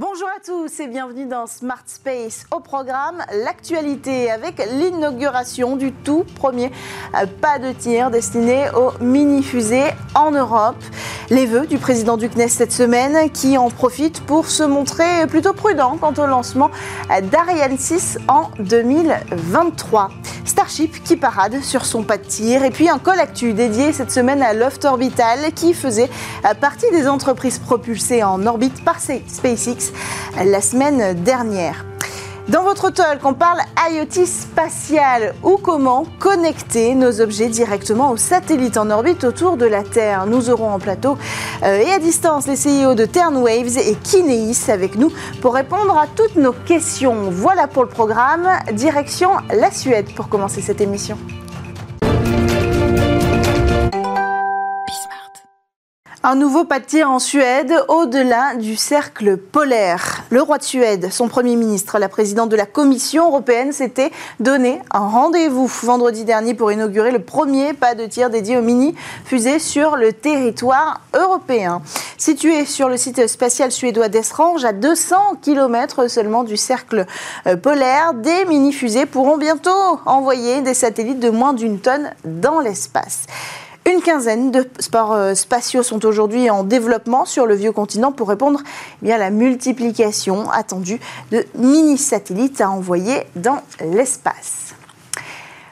Bonjour à tous et bienvenue dans Smart Space. Au programme, l'actualité avec l'inauguration du tout premier euh, pas de tir destiné aux mini-fusées en Europe. Les vœux du président du CNES cette semaine qui en profite pour se montrer plutôt prudent quant au lancement euh, d'Ariane 6 en 2023. Starship qui parade sur son pas de tir et puis un col actu dédié cette semaine à Loft Orbital qui faisait euh, partie des entreprises propulsées en orbite par SpaceX la semaine dernière. Dans votre talk, on parle IoT spatial ou comment connecter nos objets directement aux satellites en orbite autour de la Terre? Nous aurons en plateau euh, et à distance les CEO de Ternwaves et Kineis avec nous pour répondre à toutes nos questions. Voilà pour le programme. Direction la Suède pour commencer cette émission. Un nouveau pas de tir en Suède, au-delà du cercle polaire. Le roi de Suède, son Premier ministre, la présidente de la Commission européenne, s'était donné un rendez-vous vendredi dernier pour inaugurer le premier pas de tir dédié aux mini-fusées sur le territoire européen. Situé sur le site spatial suédois d'Estrange, à 200 km seulement du cercle euh, polaire, des mini-fusées pourront bientôt envoyer des satellites de moins d'une tonne dans l'espace. Une quinzaine de sports euh, spatiaux sont aujourd'hui en développement sur le vieux continent pour répondre eh à la multiplication attendue de mini-satellites à envoyer dans l'espace.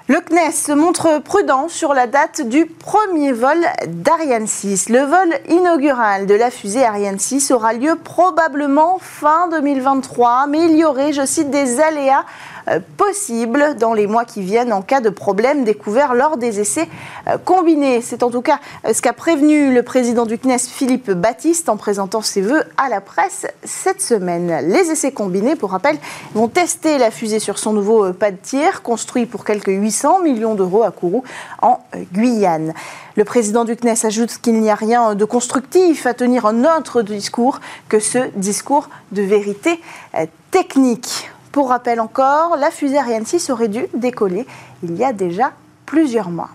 Le CNES se montre prudent sur la date du premier vol d'Ariane 6. Le vol inaugural de la fusée Ariane 6 aura lieu probablement fin 2023, mais il y aurait, je cite, des aléas possible dans les mois qui viennent en cas de problème découvert lors des essais euh, combinés. C'est en tout cas euh, ce qu'a prévenu le président du CNES, Philippe Baptiste, en présentant ses voeux à la presse cette semaine. Les essais combinés, pour rappel, vont tester la fusée sur son nouveau pas de tir, construit pour quelques 800 millions d'euros à Kourou, en Guyane. Le président du CNES ajoute qu'il n'y a rien de constructif à tenir un autre discours que ce discours de vérité technique. Pour rappel encore, la fusée Ariane 6 aurait dû décoller il y a déjà plusieurs mois.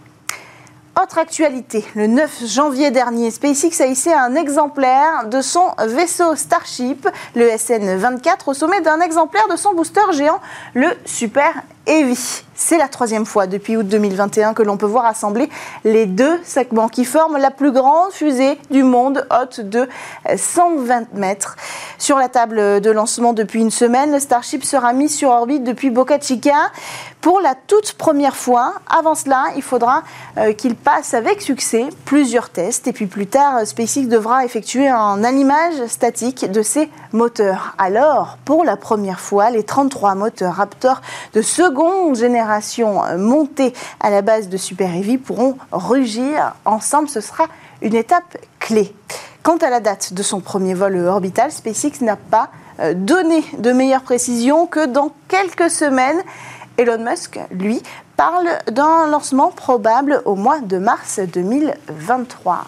Autre actualité, le 9 janvier dernier, SpaceX a hissé un exemplaire de son vaisseau Starship, le SN-24, au sommet d'un exemplaire de son booster géant, le Super Heavy. C'est la troisième fois depuis août 2021 que l'on peut voir assembler les deux segments qui forment la plus grande fusée du monde, haute de 120 mètres. Sur la table de lancement depuis une semaine, le Starship sera mis sur orbite depuis Boca Chica pour la toute première fois. Avant cela, il faudra euh, qu'il passe avec succès plusieurs tests et puis plus tard, SpaceX devra effectuer un animage statique de ses moteurs. Alors, pour la première fois, les 33 moteurs Raptor de seconde génération montées à la base de Super Heavy pourront rugir ensemble. Ce sera une étape clé. Quant à la date de son premier vol orbital, SpaceX n'a pas euh, donné de meilleure précision que dans quelques semaines. Elon Musk, lui, parle d'un lancement probable au mois de mars 2023.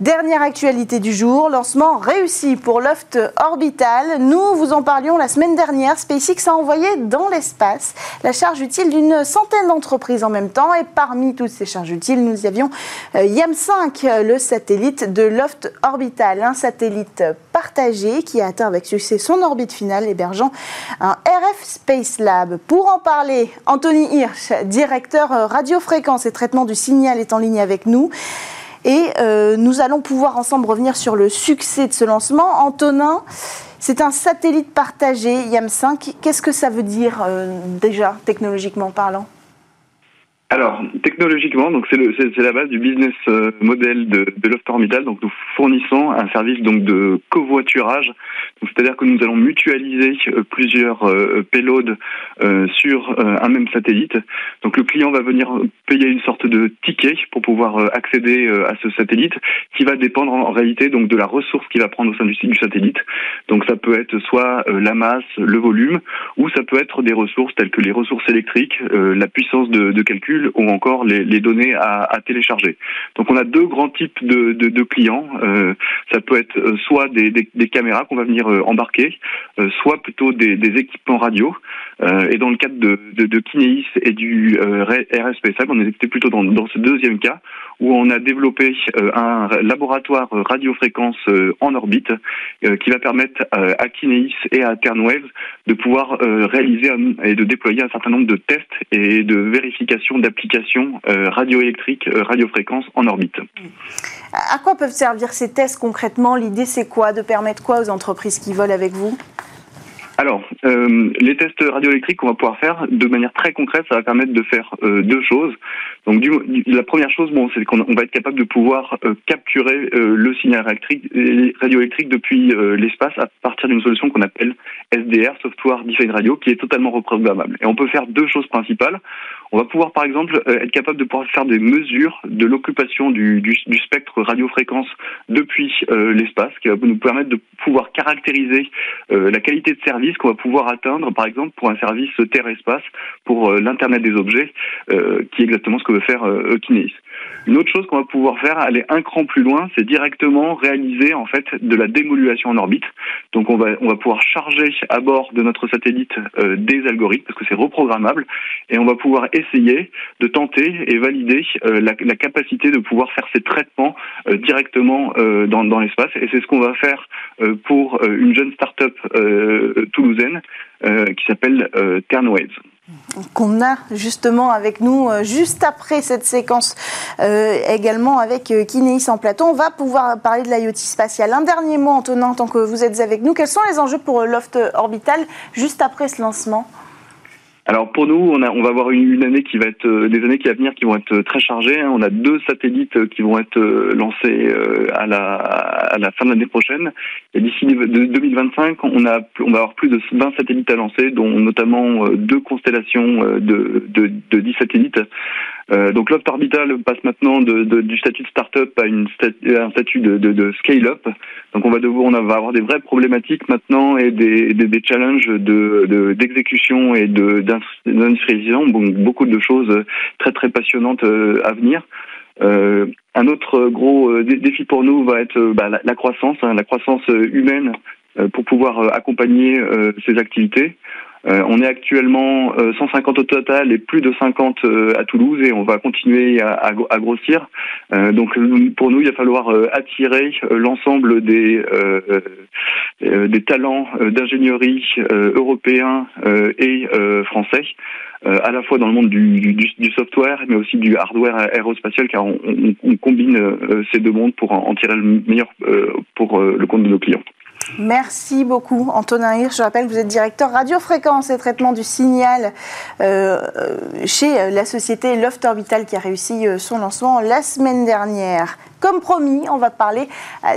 Dernière actualité du jour, lancement réussi pour Loft Orbital. Nous vous en parlions la semaine dernière. SpaceX a envoyé dans l'espace la charge utile d'une centaine d'entreprises en même temps. Et parmi toutes ces charges utiles, nous avions euh, YAM5, le satellite de Loft Orbital, un satellite partagé qui a atteint avec succès son orbite finale, hébergeant un RF Space Lab. Pour en parler, Anthony Hirsch, directeur euh, radiofréquence et traitement du signal, est en ligne avec nous. Et euh, nous allons pouvoir ensemble revenir sur le succès de ce lancement. Antonin, c'est un satellite partagé YAM5. Qu'est-ce que ça veut dire euh, déjà, technologiquement parlant? Alors, technologiquement, donc c'est la base du business euh, model de, de Loft Orbital. Donc, nous fournissons un service donc de covoiturage. C'est-à-dire que nous allons mutualiser euh, plusieurs euh, payloads sur un même satellite. Donc, le client va venir payer une sorte de ticket pour pouvoir accéder à ce satellite, qui va dépendre en, réalité donc de la ressource qu'il va prendre au sein du, du satellite. Donc, ça peut être soit la masse, le volume, ou ça peut être des ressources telles que les ressources électriques, la puissance de, de calcul ou encore les, données à, télécharger. Donc on a deux grands types de, clients. Euh, ça peut être euh, soit des, caméras qu'on va venir euh, embarquer, soit plutôt des, équipements radio. Et dans le cadre de, Kineis et du RSPSAB, on était plutôt dans, ce deuxième cas où on a développé un laboratoire radiofréquence en orbite qui va permettre à Kineis et à Ternwave de pouvoir réaliser et de déployer un certain nombre de tests et de vérification d'applications radioélectriques, radiofréquences en orbite. À quoi peuvent servir ces tests concrètement? L'idée, c'est quoi? De permettre quoi aux entreprises qui volent avec vous? Alors, euh, les tests radioélectriques qu'on va pouvoir faire de manière très concrète, ça va permettre de faire euh, deux choses. Donc, du, la première chose, bon, c'est qu'on va être capable de pouvoir euh, capturer le signal radioélectrique depuis l'espace à partir d'une solution qu'on appelle SDR, Software Defined Radio, qui est totalement reprogrammable. Et on peut faire deux choses principales. On va pouvoir, par exemple, être capable de pouvoir faire des mesures de l'occupation du, du, du, spectre radiofréquence depuis l'espace, qui va nous permettre de pouvoir caractériser la qualité de service qu'on va pouvoir atteindre, par exemple, pour un service Terre-Espace, pour euh, l'Internet des objets, euh, qui est exactement ce que veut faire euh, Kinesis. Une autre chose qu'on va pouvoir faire, aller un cran plus loin, c'est directement réaliser en fait de la démodulation en orbite. Donc on va on va pouvoir charger à bord de notre satellite des algorithmes parce que c'est reprogrammable et on va pouvoir essayer de tenter et valider la, la, capacité de pouvoir faire ces traitements directement dans, dans l'espace et c'est ce qu'on va faire pour une jeune start-up toulousaine euh, qui s'appelle euh, Ternwaves qu'on a justement avec nous euh, juste après cette séquence également avec Kineis en plateau. On va pouvoir parler de l'IoT spatial. Un dernier mot, Antonin, tant que vous êtes avec nous. Quels sont les enjeux pour Loft Orbital juste après ce lancement? Alors pour nous, on, a, on va avoir une, année qui va être euh, des années qui à venir qui vont être euh, très chargées. Hein. On a deux satellites euh, qui vont être lancés à la, à la fin de l'année prochaine. Et d'ici 2025, on a on va avoir plus de 20 satellites à lancer, dont notamment deux constellations de, de, de 10 satellites. Euh, donc Loft Orbital passe maintenant de, de, du statut de start-up à, une un statut de, de scale-up. Donc on va devoir, on va avoir des vraies problématiques maintenant et des, des, des challenges de d'exécution et d'industrialisation. Bon, beaucoup de choses très très passionnantes euh, à venir. Euh, un autre gros euh, défi pour nous va être bah, la, croissance, hein, la croissance humaine pour pouvoir accompagner ces activités. Euh, on est actuellement 150 euh, au total et plus de 50 euh, à Toulouse et on va continuer à, grossir. donc pour nous, il va falloir attirer l'ensemble des des talents d'ingénierie européens et français. à la fois dans le monde du, software, mais aussi du hardware aérospatial, car on, combine ces deux mondes pour en, tirer le meilleur pour le compte de nos clients. Merci beaucoup, Antonin Hirsch. Je rappelle que vous êtes directeur radiofréquence et traitement du signal euh, euh, chez la société Loft Orbital qui a réussi euh, son lancement la semaine dernière. Comme promis, on va parler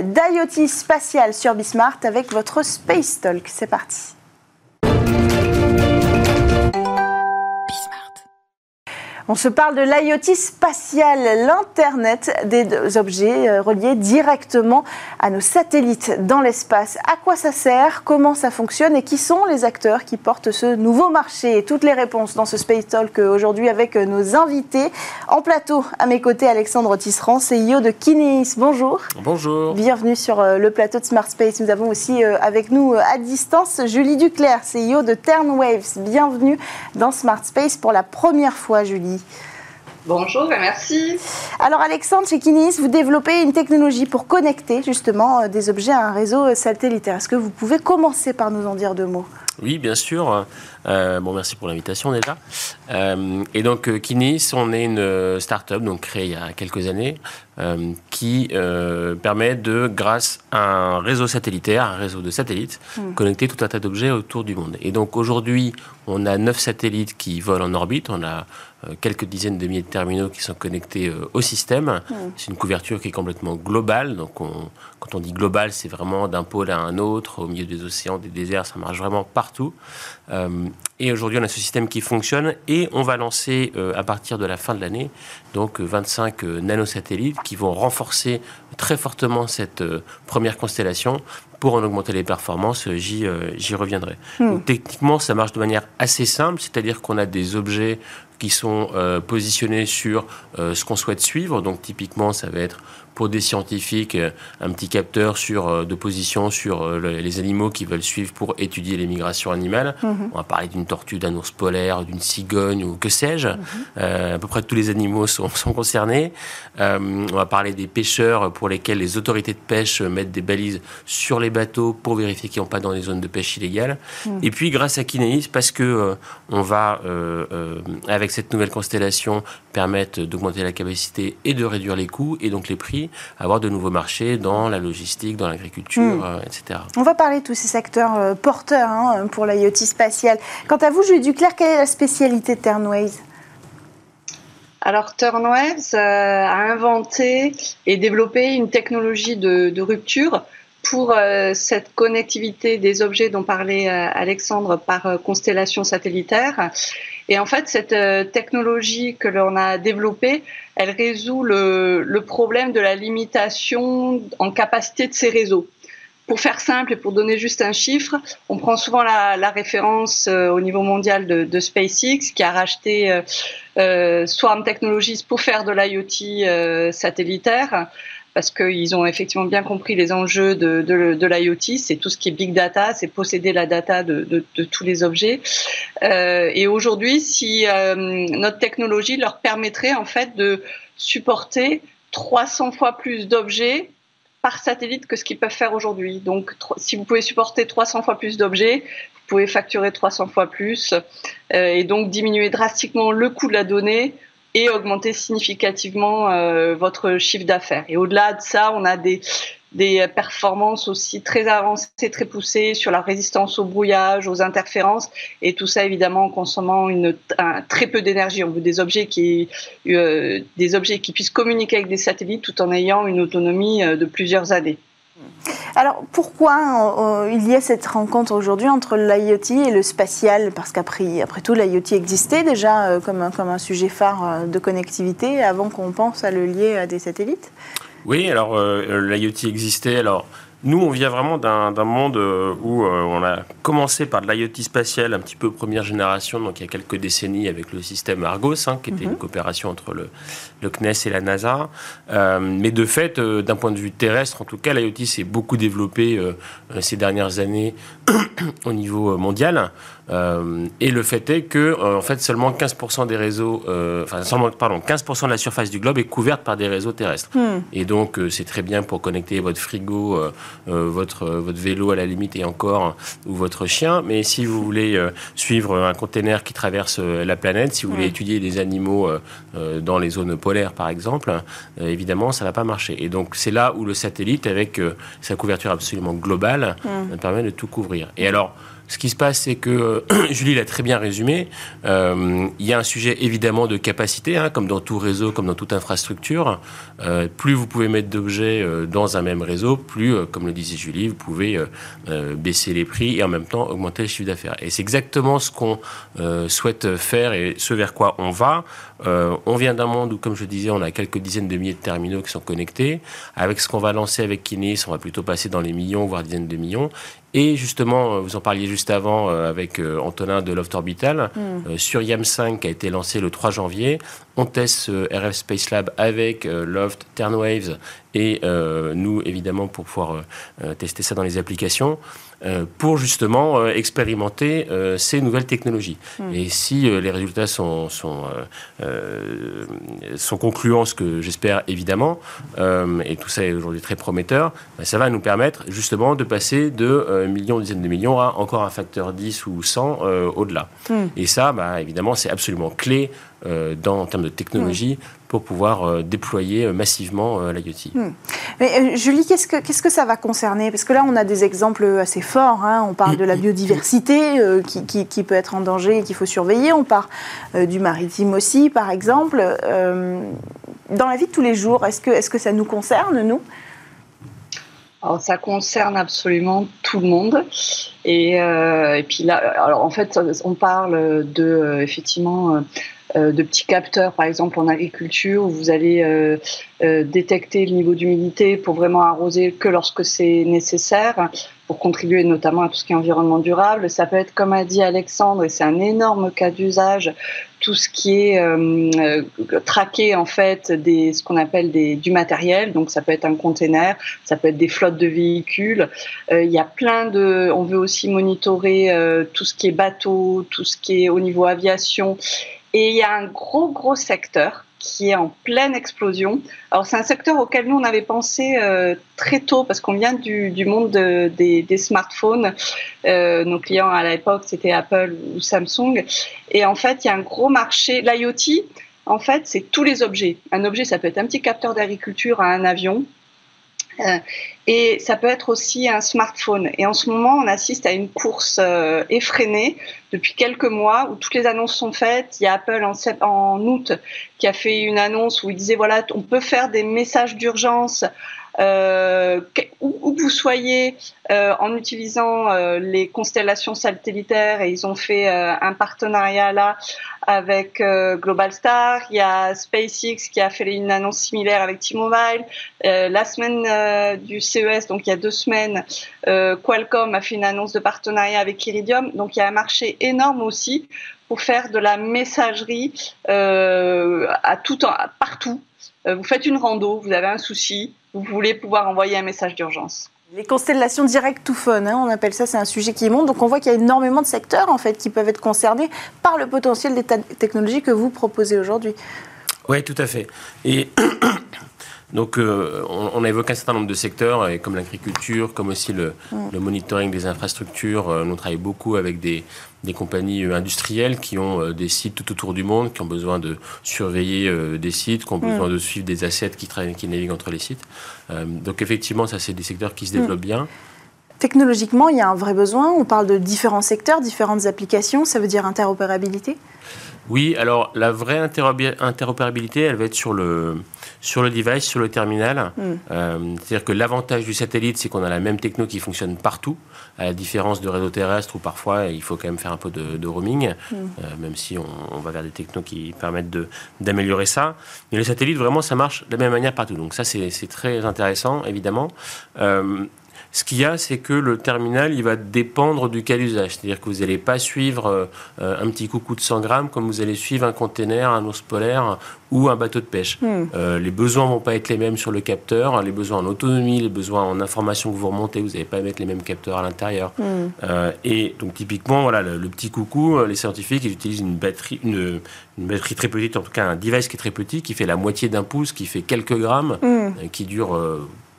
d'IoT spatial sur Bismart avec votre Space Talk. C'est parti. On se parle de l'IoT spatial, l'Internet des objets euh, reliés directement à nos satellites dans l'espace. À quoi ça sert? Comment ça fonctionne? Et qui sont les acteurs qui portent ce nouveau marché? Toutes les réponses dans ce Space Talk aujourd'hui avec euh, nos invités. En plateau, à mes côtés, Alexandre Tisserand, CEO de Kineis. Bonjour. Bonjour. Bienvenue sur euh, le plateau de Smart Space. Nous avons aussi avec nous à distance Julie Duclerc, CEO de Ternwaves. Bienvenue dans Smart Space pour la première fois, Julie. Bonjour et merci. Alors Alexandre, chez Kinis, vous développez une technologie pour connecter justement euh, des objets à un réseau euh, satellitaire. Est-ce que vous pouvez commencer par nous en dire deux mots? Oui, bien sûr. Euh, bon, merci pour l'invitation déjà. et donc Kinis, on est une start-up donc créée il y a quelques années qui permet de, grâce à un réseau satellitaire, un réseau de satellites, hmm. connecter tout un tas d'objets autour du monde. Et donc aujourd'hui, on a neuf satellites qui volent en orbite. On a euh, quelques dizaines de milliers de terminaux qui sont connectés euh, au système. C'est une couverture qui est complètement globale. Donc, quand on dit global, c'est vraiment d'un pôle à un autre, au milieu des océans, des déserts, ça marche vraiment partout. Euh, et aujourd'hui, on a ce système qui fonctionne et on va lancer à partir de la fin de l'année donc 25 nanosatellites qui vont renforcer très fortement cette première constellation pour en augmenter les performances, j'y reviendrai. Hmm. techniquement, ça marche de manière assez simple, c'est-à-dire qu'on a des objets qui sont positionnés sur ce qu'on souhaite suivre. Donc typiquement, ça va être pour des scientifiques euh, un petit capteur sur, euh, de position sur euh, les animaux qui veulent suivre pour étudier les migrations animales. Mhm. On va parler d'une tortue, d'un ours polaire, d'une cigogne ou que sais-je. Mhm. à peu près tous les animaux sont, sont concernés. on va parler des pêcheurs pour lesquels les autorités de pêche mettent des balises sur les bateaux pour vérifier qu'ils n'ont pas dans les zones de pêche illégales. Mhm. Et puis grâce à Kineis, parce que on va avec cette nouvelle constellation permettre d'augmenter la capacité et de réduire les coûts et donc les prix avoir de nouveaux marchés dans la logistique, dans l'agriculture, hmm. euh, etc. On va parler de tous ces secteurs euh, porteurs hein, pour l'IoT spatial. Quant à vous, Julie Duclerc, quelle est la spécialité de Turnways alors Turnways euh, a inventé et développé une technologie de, rupture pour cette connectivité des objets dont parlait Alexandre par constellation satellitaire. Et en fait, cette technologie que l'on a développée, elle résout le, problème de la limitation en capacité de ces réseaux. Pour faire simple et pour donner juste un chiffre, on prend souvent la, référence euh, au niveau mondial de, SpaceX qui a racheté euh, euh, Swarm Technologies pour faire de l'IoT satellitaire parce qu'ils ont effectivement bien compris les enjeux de, l'IoT. C'est tout ce qui est big data, c'est posséder la data de, tous les objets. Euh, et aujourd'hui, si euh, notre technologie leur permettrait en fait de supporter 300 fois plus d'objets par satellite que ce qu'ils peuvent faire aujourd'hui. Donc, si vous pouvez supporter 300 fois plus d'objets, vous pouvez facturer 300 fois plus euh, et donc diminuer drastiquement le coût de la donnée et augmenter significativement euh, votre chiffre d'affaires. Et au-delà de ça, on a des, des performances aussi très avancées, très poussées sur la résistance au brouillage, aux interférences, et tout ça évidemment en consommant une, un, très peu d'énergie. On veut des objets qui, euh, des objets qui puissent communiquer avec des satellites tout en ayant une autonomie euh, de plusieurs années. Alors pourquoi il y a cette rencontre aujourd'hui entre l'IoT et le spatial? Parce qu'après après tout, l'IoT existait déjà euh, comme, un, comme un sujet phare euh, de connectivité avant qu'on pense à le lier à des satellites? Oui, alors euh, l'IoT existait. Alors nous, on vient vraiment d'un monde euh, où euh, on a commencé par de l'IoT spatial, un petit peu première génération, donc il y a quelques décennies avec le système Argos, hein, qui était une mhm. coopération entre le, le, CNES et la NASA. Euh, mais de fait, d'un point de vue terrestre, en tout cas, l'IoT s'est beaucoup développé ces dernières années au niveau mondial. Euh, et le fait est que, euh, en fait, seulement 15% des réseaux, euh, enfin, seulement, pardon, 15% de la surface du globe est couverte par des réseaux terrestres. Hmm. Et donc, c'est très bien pour connecter votre frigo, votre, votre vélo à la limite et encore, ou votre chien. Mais si vous voulez suivre un container qui traverse la planète, si vous voulez hmm. étudier des animaux dans les zones polaires, par exemple, évidemment, ça ne va pas marcher. Et donc, c'est là où le satellite, avec sa couverture absolument globale, hmm. permet de tout couvrir. Et alors, ce qui se passe, c'est que Julie l'a très bien résumé. Euh, il y a un sujet évidemment de capacité, hein, comme dans tout réseau, comme dans toute infrastructure. Euh, plus vous pouvez mettre d'objets euh, dans un même réseau, plus, comme le disait Julie, vous pouvez baisser les prix et en même temps augmenter le chiffre d'affaires. Et c'est exactement ce qu'on souhaite faire et ce vers quoi on va. On vient d'un monde où, comme je disais, on a quelques dizaines de milliers de terminaux qui sont connectés. Avec ce qu'on va lancer avec Kinesis, on va plutôt passer dans les millions, voire dizaines de millions. Et justement, euh, vous en parliez juste avant euh, avec euh, Antonin de Loft Orbital, mm. sur YAM5 qui a été lancé le 3 janvier, on teste RF Space Lab avec Loft, Turnwaves et nous, évidemment, pour pouvoir tester ça dans les applications. Euh, pour justement euh, expérimenter euh, ces nouvelles technologies. Hmm. Et si les résultats sont, sont, sont concluants, ce que j'espère évidemment, et tout ça est aujourd'hui très prometteur, ben, ça va nous permettre justement de passer de millions, dizaines de millions à encore un facteur 10 ou 100 au-delà. Hmm. Et ça, ben, évidemment, c'est absolument clé dans, en termes de technologie pour pouvoir euh, déployer euh, massivement euh, l'IoT. Hmm. Mais Julie, qu'est-ce que, qu'est-ce que ça va concerner? Parce que là, on a des exemples assez forts. Hein. On parle de la biodiversité qui, qui, peut être en danger et qu'il faut surveiller. On parle du maritime aussi, par exemple. dans la vie de tous les jours, est-ce que, est-ce que ça nous concerne, nous? Alors, ça concerne absolument tout le monde. Et, et, puis là, alors en fait, on parle de effectivement de petits capteurs, par exemple en agriculture, où vous allez détecter le niveau d'humidité pour vraiment arroser que lorsque c'est nécessaire pour contribuer notamment à tout ce qui est environnement durable. Ça peut être, comme a dit Alexandre, et c'est un énorme cas d'usage, tout ce qui est euh, euh, traqué en fait des ce qu'on appelle des du matériel. Donc ça peut être un container, ça peut être des flottes de véhicules. Euh, il y a plein de. On veut aussi monitorer tout ce qui est bateau, tout ce qui est au niveau aviation. Et il y a un gros gros secteur qui est en pleine explosion. Alors c'est un secteur auquel nous on avait pensé euh, très tôt parce qu'on vient du, du monde des, des, smartphones. Euh, nos clients à l'époque c'était Apple ou Samsung. Et en fait il y a un gros marché. L'IoT, en fait c'est tous les objets. Un objet ça peut être un petit capteur d'agriculture à un avion. Euh, et ça peut être aussi un smartphone. Et en ce moment, on assiste à une course euh, effrénée depuis quelques mois où toutes les annonces sont faites. Il y a Apple en, en août qui a fait une annonce où il disait voilà, on peut faire des messages d'urgence euh, où, vous soyez euh, en utilisant euh, les constellations satellitaires et ils ont fait un partenariat là avec Global Star, il y a SpaceX qui a fait une annonce similaire avec T-Mobile. la semaine du CES, donc il y a deux semaines, Qualcomm a fait une annonce de partenariat avec Iridium. Donc il y a un marché énorme aussi pour faire de la messagerie à tout partout. vous faites une rando, vous avez un souci, vous voulez pouvoir envoyer un message d'urgence. Les constellations direct to phone, hein, on appelle ça, c'est un sujet qui monte. Donc on voit qu'il y a énormément de secteurs en fait qui peuvent être concernés par le potentiel des technologies que vous proposez aujourd'hui. Oui, tout à fait. Et donc euh, on, a évoqué un certain nombre de secteurs, et comme l'agriculture, comme aussi le, mm. monitoring des infrastructures. Euh, on travaille beaucoup avec des, des compagnies euh, industrielles qui ont euh, des sites tout autour du monde, qui ont besoin de surveiller des sites, qui ont besoin mm. de suivre des assets qui, qui naviguent entre les sites. donc effectivement, ça c'est des secteurs qui se développent mm. bien. Technologiquement, il y a un vrai besoin. On parle de différents secteurs, différentes applications. Ça veut dire interopérabilité? Oui, alors la vraie interopérabilité, elle va être sur le, sur le device, sur le terminal. Hmm. Euh, c'est-à-dire que l'avantage du satellite, c'est qu'on a la même techno qui fonctionne partout, à la différence de réseau terrestre où parfois il faut quand même faire un peu de, roaming, hmm. euh, même si on, va vers des technos qui permettent d'améliorer ça. Mais le satellite, vraiment, ça marche de la même manière partout. Donc ça, c'est très intéressant, évidemment. Euh, ce qu'il y a, c'est que le terminal, il va dépendre du cas d'usage. C'est-à-dire que vous n'allez pas suivre euh, un petit coucou de 100 grammes comme vous allez suivre un container, un ours polaire ou un bateau de pêche. Hmm. Euh, les besoins vont pas être les mêmes sur le capteur, les besoins en autonomie, les besoins en information que vous remontez, vous n'allez pas mettre les mêmes capteurs à l'intérieur. Hmm. Euh, et donc typiquement, voilà, le, petit coucou, les scientifiques, ils utilisent une batterie, une, batterie très petite, en tout cas un device qui est très petit, qui fait la moitié d'un pouce, qui fait quelques grammes, hmm. qui dure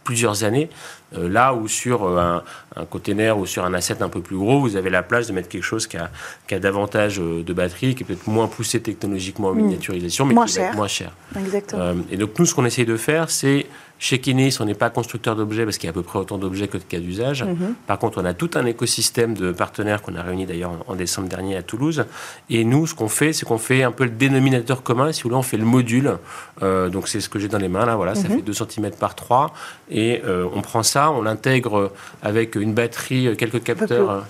plusieurs années. Euh, là où sur euh, un, un, container ou sur un asset un peu plus gros, vous avez la place de mettre quelque chose qui a, qui a davantage euh, de batterie, qui est peut-être moins poussé technologiquement en miniaturisation, mais qui cher. moins cher. Exactement. et donc nous, ce qu'on essaye de faire, c'est chez Kinesis, on n'est pas constructeur d'objets parce qu'il y a à peu près autant d'objets que de cas d'usage. Mhm. Par contre, on a tout un écosystème de partenaires qu'on a réuni d'ailleurs en, décembre dernier à Toulouse. Et nous, ce qu'on fait, c'est qu'on fait un peu le dénominateur commun. Si vous voulez, on fait le module. donc c'est ce que j'ai dans les mains là. Voilà, ça mhm. fait 2 cm par 3. Et on prend ça on l'intègre avec une batterie, quelques capteurs.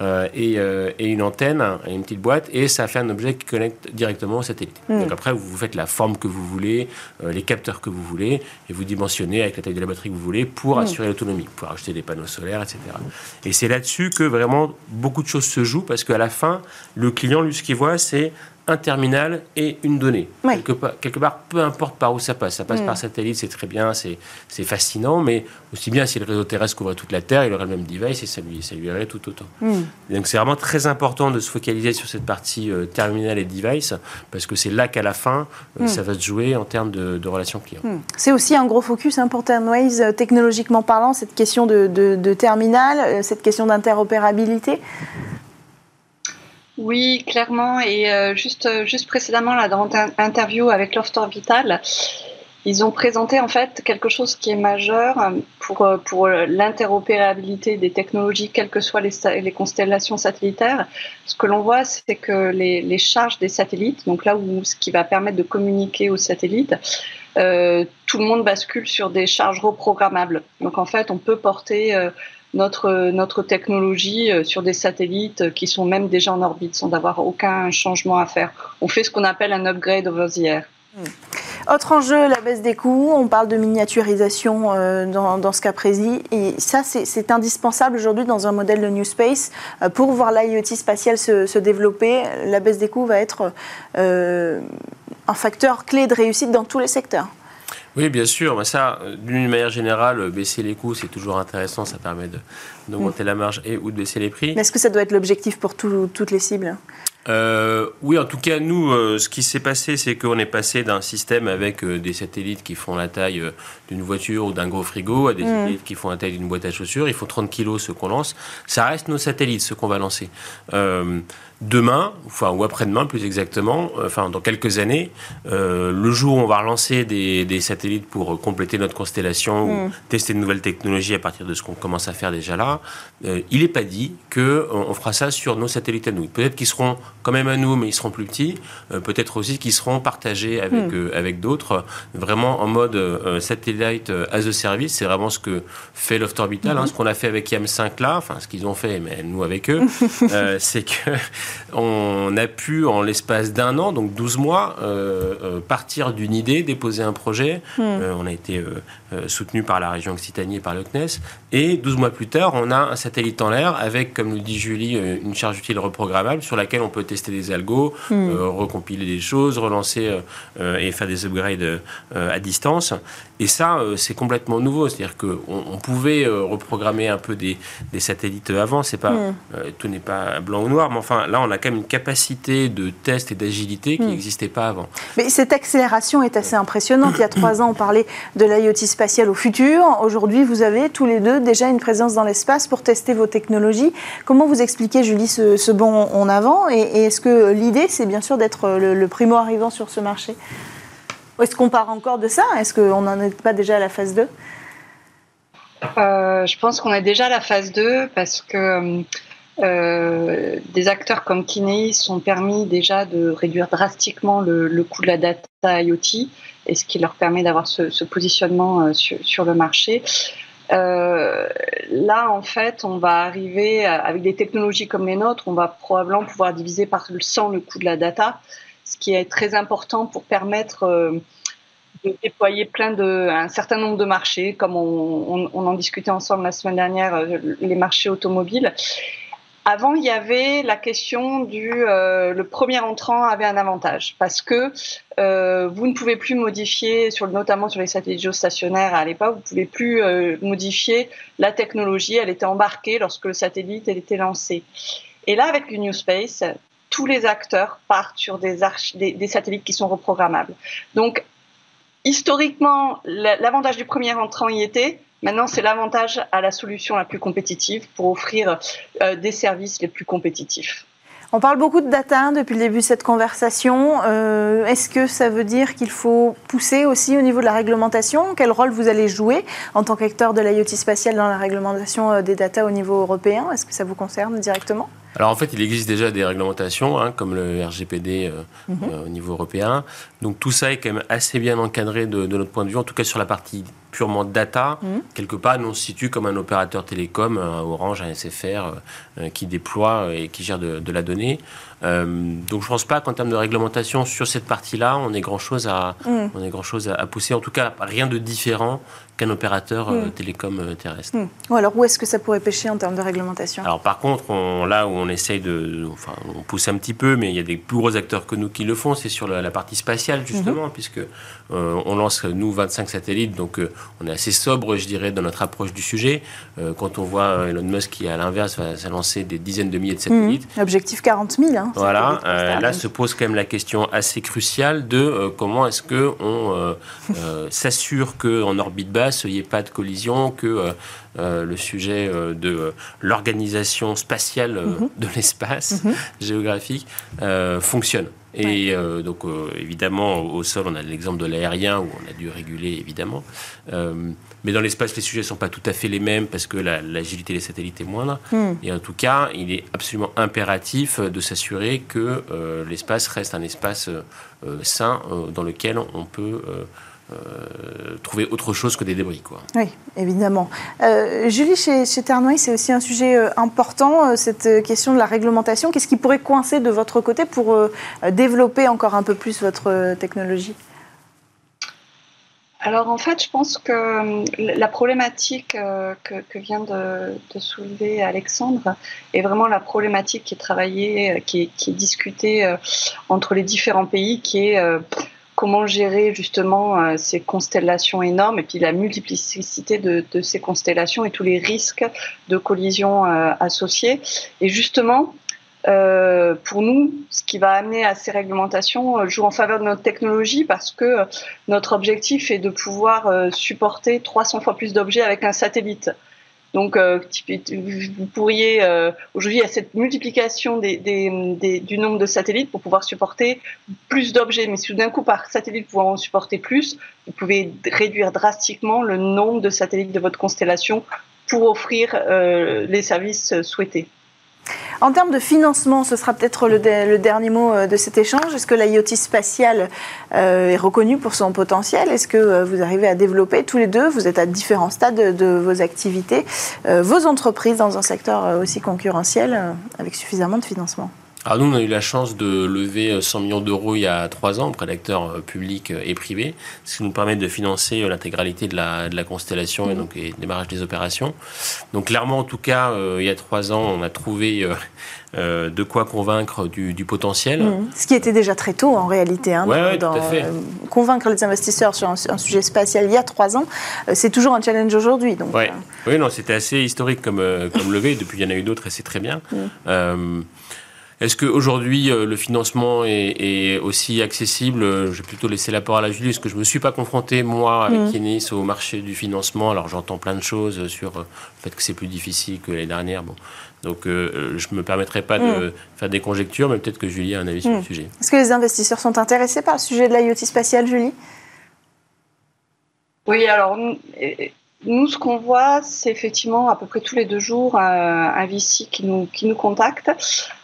Euh, euh, et, une antenne et une petite boîte, et ça fait un objet qui connecte directement au satellite. Hmm. Donc après, vous faites la forme que vous voulez, euh, les capteurs que vous voulez, et vous dimensionnez avec la taille de la batterie que vous voulez pour hmm. assurer l'autonomie, pour ajouter des panneaux solaires, etc. Et c'est là-dessus que vraiment beaucoup de choses se jouent, parce qu'à la fin, le client, lui, ce qu'il voit, c'est un terminal et une donnée. Quelque, part, peu importe par où ça passe. Ça passe mm. par satellite, c'est très bien, c'est fascinant, mais aussi bien si le réseau terrestre couvrait toute la Terre, il aurait le même device et ça lui, ça lui irait tout autant. Mm. Donc c'est vraiment très important de se focaliser sur cette partie euh, terminal et device, parce que c'est là qu'à la fin, euh, mm. ça va se jouer en termes de, relations clients. C'est aussi un gros focus hein, pour Turnways, euh, technologiquement parlant, cette question de, de terminal, cette question d'interopérabilité. Oui, clairement. Et euh, juste, euh, juste précédemment, là, dans l'interview avec Loftor Vital, ils ont présenté en fait quelque chose qui est majeur pour, pour l'interopérabilité des technologies, quelles que soient les, les constellations satellitaires. Ce que l'on voit, c'est que les, les, charges des satellites, donc là où ce qui va permettre de communiquer aux satellites, euh, tout le monde bascule sur des charges reprogrammables. Donc en fait, on peut porter euh, notre, notre technologie euh, sur des satellites qui sont même déjà en orbite sans avoir aucun changement à faire. On fait ce qu'on appelle un upgrade over the air. Hmm. Autre enjeu, la baisse des coûts. On parle de miniaturisation euh, dans, ce cas précis. Et ça, c'est indispensable aujourd'hui dans un modèle de New Space. Euh, pour voir l'IoT spatial se, développer, la baisse des coûts va être euh, un facteur clé de réussite dans tous les secteurs. Oui, bien sûr. Ça, d'une manière générale, baisser les coûts, c'est toujours intéressant. Ça permet d'augmenter la marge et ou de baisser les prix. Mais est-ce que ça doit être l'objectif pour toutes les cibles? Euh, oui, en tout cas, nous, euh, ce qui s'est passé, c'est qu'on est passé d'un système avec euh, des satellites qui font la taille d'une voiture ou d'un gros frigo à des mm. satellites qui font la taille d'une boîte à chaussures. Il faut 30 kilos ce qu'on lance. Ça reste nos satellites, ce qu'on va lancer demain, enfin ou après-demain plus exactement, euh, enfin dans quelques années, euh, le jour où on va relancer des, des satellites pour euh, compléter notre constellation ou hmm. tester de nouvelles technologies à partir de ce qu'on commence à faire déjà là, il n'est pas dit que on fera ça sur nos satellites à nous. Peut-être qu'ils seront quand même à nous, mais ils seront plus petits. Peut-être aussi qu'ils seront partagés avec hmm. avec d'autres, vraiment en mode satellite as a service. C'est vraiment ce que fait Loft Orbital, hein, hmm. ce qu'on a fait avec YAM5 là, enfin ce qu'ils ont fait, mais nous avec eux, c'est que on a pu, en l'espace d'un an, donc 12 mois, euh, euh, partir d'une idée, déposer un projet. Hmm. Euh, on a été soutenu par la région Occitanie et par le CNES. Et 12 mois plus tard, on a un satellite en l'air avec, comme le dit Julie, une charge utile reprogrammable sur laquelle on peut tester des algos, hmm. recompiler des choses, relancer et faire des upgrades à distance. Et ça, c'est complètement nouveau. C'est-à-dire qu'on on pouvait reprogrammer un peu des, satellites avant. C'est pas, hmm. tout n'est pas blanc ou noir, mais enfin, là, on a quand même une capacité de test et d'agilité qui hmm. n'existait pas avant. Mais cette accélération est assez impressionnante. Il y a trois ans, on parlait de l'IoT spatial au futur. Aujourd'hui, vous avez tous les deux déjà une présence dans l'espace pour tester vos technologies. Comment vous expliquez, Julie, ce, bond en avant Et, est-ce que l'idée, c'est bien sûr d'être le, primo arrivant sur ce marché? Est-ce qu'on part encore de ça? Est-ce qu'on n'en est pas déjà à la phase 2 euh, Je pense qu'on est déjà à la phase 2 parce que euh, des acteurs comme Kineis ont permis déjà de réduire drastiquement le, coût de la data IoT et ce qui leur permet d'avoir ce, positionnement euh, sur, le marché. Euh, là, en fait, on va arriver avec des technologies comme les nôtres, on va probablement pouvoir diviser par 100 le coût de la data, ce qui est très important pour permettre de déployer un certain nombre de marchés, comme on en discutait ensemble la semaine dernière, les marchés automobiles. Avant, il y avait la question du euh, le premier entrant avait un avantage parce que euh, vous ne pouvez plus modifier, sur, notamment sur les satellites géostationnaires à l'époque, vous ne pouvez plus euh, modifier la technologie. Elle était embarquée lorsque le satellite elle était lancé. Et là, avec le New Space, tous les acteurs partent sur des, des, des satellites qui sont reprogrammables. Donc, historiquement, l'avantage du premier entrant y était Maintenant, c'est l'avantage à la solution la plus compétitive pour offrir euh, des services les plus compétitifs. On parle beaucoup de data depuis le début de cette conversation. Euh, est-ce que ça veut dire qu'il faut pousser aussi au niveau de la réglementation? Quel rôle vous allez jouer en tant qu'acteur de l'IoT spatial dans la réglementation euh, des data au niveau européen? Est-ce que ça vous concerne directement? Alors en fait, il existe déjà des réglementations, hein, comme le RGPD mhm. au niveau européen. Donc tout ça est quand même assez bien encadré de, notre point de vue, en tout cas sur la partie purement data, mmh. quelque part, nous on se situe comme un opérateur télécom, un Orange, un SFR, euh, qui déploie et qui gère de, la donnée. Euh, donc je ne pense pas qu'en termes de réglementation sur cette partie-là, on ait grand-chose à, on ait grand chose à, pousser. En tout cas, rien de différent qu'un opérateur euh, mm. télécom euh, terrestre. Mm. alors où est-ce que ça pourrait pêcher en termes de réglementation? Alors par contre, là où on essaye de, enfin, on pousse un petit peu, mais il y a des plus gros acteurs que nous qui le font, c'est sur la, partie spatiale justement, mm-hmm. puisque euh, on lance nous 25 satellites, donc on est assez sobre, je dirais, dans notre approche du sujet. quand on voit Elon Musk qui à l'inverse va, lancer des dizaines de milliers de satellites. Mm. Objectif 40 000. Hein, voilà, là se pose quand même la question assez cruciale de comment est-ce que on s'assure qu'en orbite basse l'espace, il n'y ait pas de collision, que le sujet de l'organisation spatiale mhm. de l'espace mhm. géographique fonctionne. Et donc, évidemment, au sol, on a l'exemple de l'aérien où on a dû réguler, évidemment. Mais dans l'espace, les sujets ne sont pas tout à fait les mêmes parce que l'agilité des satellites est moindre. Hmm. Et en tout cas, il est absolument impératif de s'assurer que euh, l'espace reste un espace euh, sain euh, dans lequel on peut trouver autre chose que des débris. Quoi. Oui, évidemment. Julie, chez, chez Ternoy, c'est aussi un sujet important, cette question de la réglementation. Qu'est-ce qui pourrait coincer de votre côté pour développer encore un peu plus votre technologie? Alors en fait, je pense que euh, la problématique euh, que, vient de, soulever Alexandre est vraiment la problématique qui est travaillée, euh, qui est, discutée entre les différents pays, qui est comment gérer justement ces constellations énormes et puis la multiplicité de, ces constellations et tous les risques de collision associés. Et justement, euh, pour nous, ce qui va amener à ces réglementations euh, joue en faveur de notre technologie parce que euh, notre objectif est de pouvoir supporter 300 fois plus d'objets avec un satellite. Donc, vous pourriez, aujourd'hui, il y a cette multiplication des, du nombre de satellites pour pouvoir supporter plus d'objets. Mais si d'un coup, par satellite, vous en supporter plus, vous pouvez réduire drastiquement le nombre de satellites de votre constellation pour offrir les services souhaités. En termes de financement, ce sera peut-être le, dernier mot euh, de cet échange. Est-ce que l'IoT spatiale euh, est reconnue pour son potentiel? Est-ce que euh, vous arrivez à développer tous les deux? Vous êtes à différents stades de, vos activités, vos entreprises dans un secteur aussi concurrentiel avec suffisamment de financement alors nous, on a eu la chance de lever 100 millions d'euros il y a trois ans auprès d'acteurs publics et privés, ce qui nous permet de financer l'intégralité de la, de la, constellation et mmh. donc le démarrage des opérations. Donc clairement, en tout cas, il y a trois ans, on a trouvé euh, de quoi convaincre du, potentiel. Mmh. Ce qui était déjà très tôt en réalité. Hein, dans, euh, convaincre les investisseurs sur un, sujet spatial il y a trois ans, euh, c'est toujours un challenge aujourd'hui. Oui, non, c'était assez historique comme, comme levée. Depuis, il y en a eu d'autres et c'est très bien. Mmh. Est-ce qu'aujourd'hui, le financement est, aussi accessible? Je vais plutôt laisser la parole à Julie, parce que je ne me suis pas confronté, moi, avec mmh. au marché du financement. Alors, j'entends plein de choses sur le fait que c'est plus difficile que l'année dernière. Bon, donc euh, je ne me permettrai pas de hmm. faire des conjectures, mais peut-être que Julie a un avis sur le hmm. sujet. Est-ce que les investisseurs sont intéressés par le sujet de l'IoT spatial, Julie? Oui, alors nous, ce qu'on voit, c'est effectivement à peu près tous les deux jours un, VC qui nous, qui nous contacte.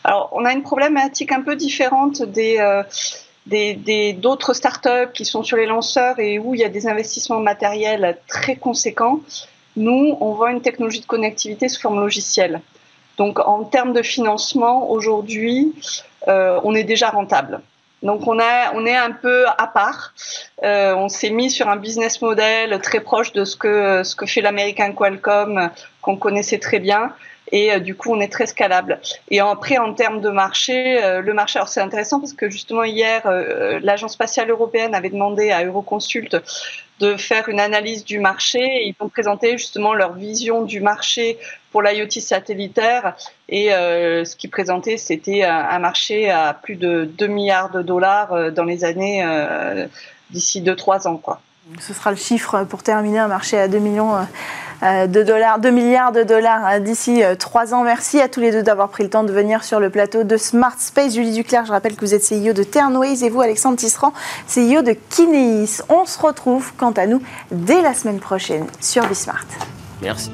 Alors on a une problématique un peu différente des... Euh, d'autres startups qui sont sur les lanceurs et où il y a des investissements matériels très conséquents. Nous, on voit une technologie de connectivité sous forme logicielle. Donc en termes de financement, aujourd'hui, euh, on est déjà rentable. Donc on, a, on est un peu à part. Euh, on s'est mis sur un business model très proche de ce que, ce que fait l'américain Qualcomm, qu'on connaissait très bien. Et euh, du coup, on est très scalable. Et après, en termes de marché, euh, le marché, alors c'est intéressant parce que justement hier, euh, l'Agence spatiale européenne avait demandé à Euroconsult de faire une analyse du marché. Ils ont présenté justement leur vision du marché pour l'IoT satellitaire. Et ce qu'ils présentaient, c'était un, marché à plus de 2 milliards de dollars dans les années d'ici 2-3 ans. Quoi. Ce sera le chiffre pour terminer, un marché à 2 millions euh, de dollars, 2 milliards de dollars euh, d'ici euh, trois ans. Merci à tous les deux d'avoir pris le temps de venir sur le plateau de Smart Space. Julie Duclerc, je rappelle que vous êtes CEO de Ternways et vous, Alexandre Tisserand, CEO de Kineis. On se retrouve, quant à nous, dès la semaine prochaine sur Bismart. Merci.